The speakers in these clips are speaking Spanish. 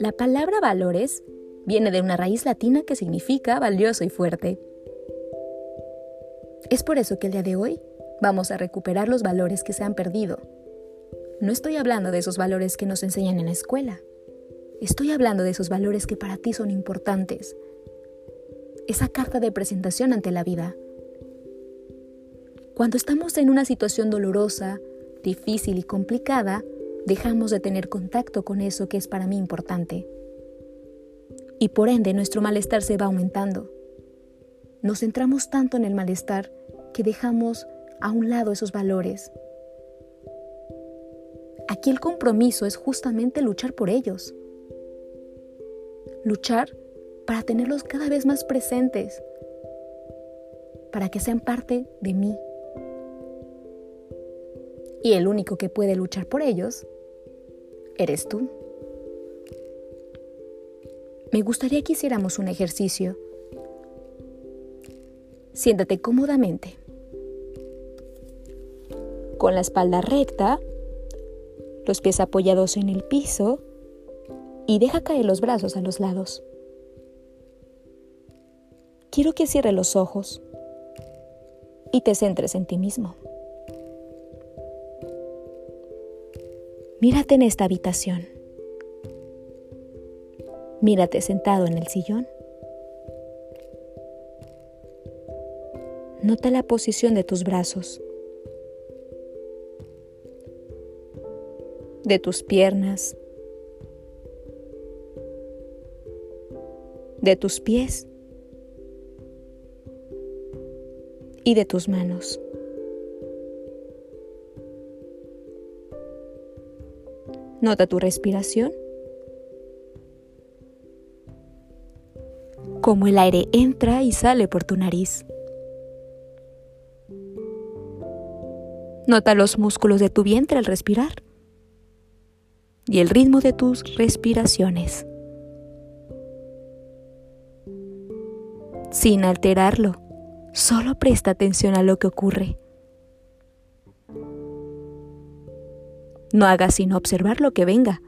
La palabra valores viene de una raíz latina que significa valioso y fuerte. Es por eso que el día de hoy vamos a recuperar los valores que se han perdido. No estoy hablando de esos valores que nos enseñan en la escuela. Estoy hablando de esos valores que para ti son importantes. Esa carta de presentación ante la vida. Cuando estamos en una situación dolorosa, difícil y complicada, dejamos de tener contacto con eso que es para mí importante. Y por ende nuestro malestar se va aumentando. Nos centramos tanto en el malestar que dejamos a un lado esos valores. Aquí el compromiso es justamente luchar por ellos. Luchar para tenerlos cada vez más presentes, para que sean parte de mí. Y el único que puede luchar por ellos eres tú. Me gustaría que hiciéramos un ejercicio. Siéntate cómodamente, con la espalda recta, los pies apoyados en el piso y deja caer los brazos a los lados. Quiero que cierres los ojos y te centres en ti mismo. Mírate en esta habitación. Mírate sentado en el sillón. Nota la posición de tus brazos, de tus piernas, de tus pies y de tus manos. Nota tu respiración. Como el aire entra y sale por tu nariz. Nota los músculos de tu vientre al respirar y el ritmo de tus respiraciones. Sin alterarlo, solo presta atención a lo que ocurre. No hagas sino observar lo que venga.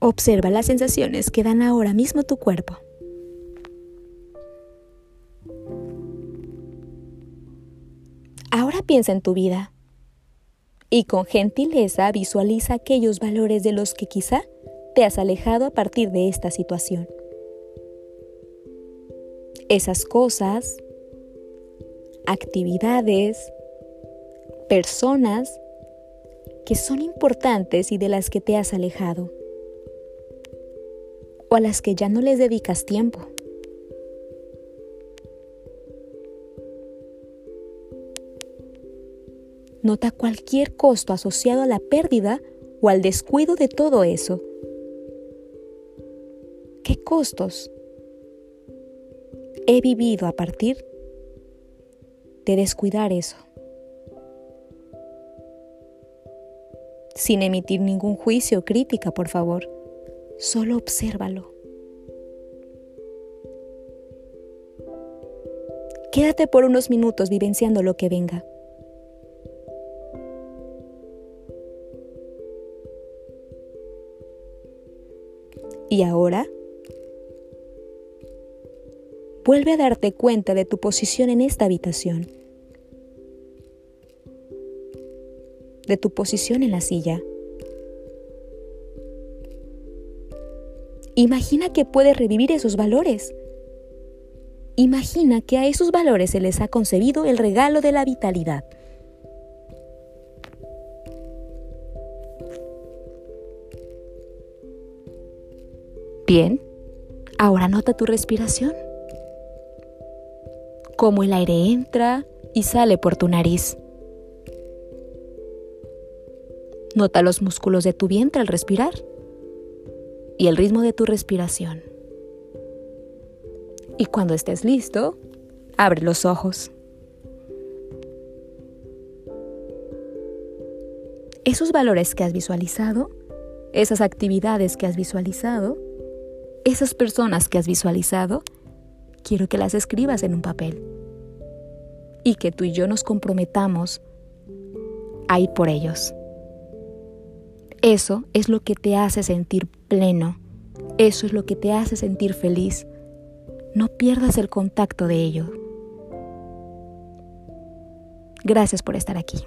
Observa las sensaciones que dan ahora mismo tu cuerpo. Ahora piensa en tu vida y con gentileza visualiza aquellos valores de los que quizá te has alejado a partir de esta situación. Esas cosas, actividades, personas que son importantes y de las que te has alejado o a las que ya no les dedicas tiempo. Nota cualquier costo asociado a la pérdida o al descuido de todo eso. ¿Qué costos he vivido a partir de descuidar eso. Sin emitir ningún juicio o crítica, por favor. Solo obsérvalo. Quédate por unos minutos vivenciando lo que venga. Y ahora Vuelve a darte cuenta de tu posición en esta habitación, de tu posición en la silla. Imagina que puedes revivir esos valores. Imagina que a esos valores se les ha concebido el regalo de la vitalidad. Bien, ahora nota tu respiración cómo el aire entra y sale por tu nariz. Nota los músculos de tu vientre al respirar y el ritmo de tu respiración. Y cuando estés listo, abre los ojos. Esos valores que has visualizado, esas actividades que has visualizado, esas personas que has visualizado, quiero que las escribas en un papel y que tú y yo nos comprometamos a ir por ellos. Eso es lo que te hace sentir pleno, eso es lo que te hace sentir feliz. No pierdas el contacto de ello. Gracias por estar aquí.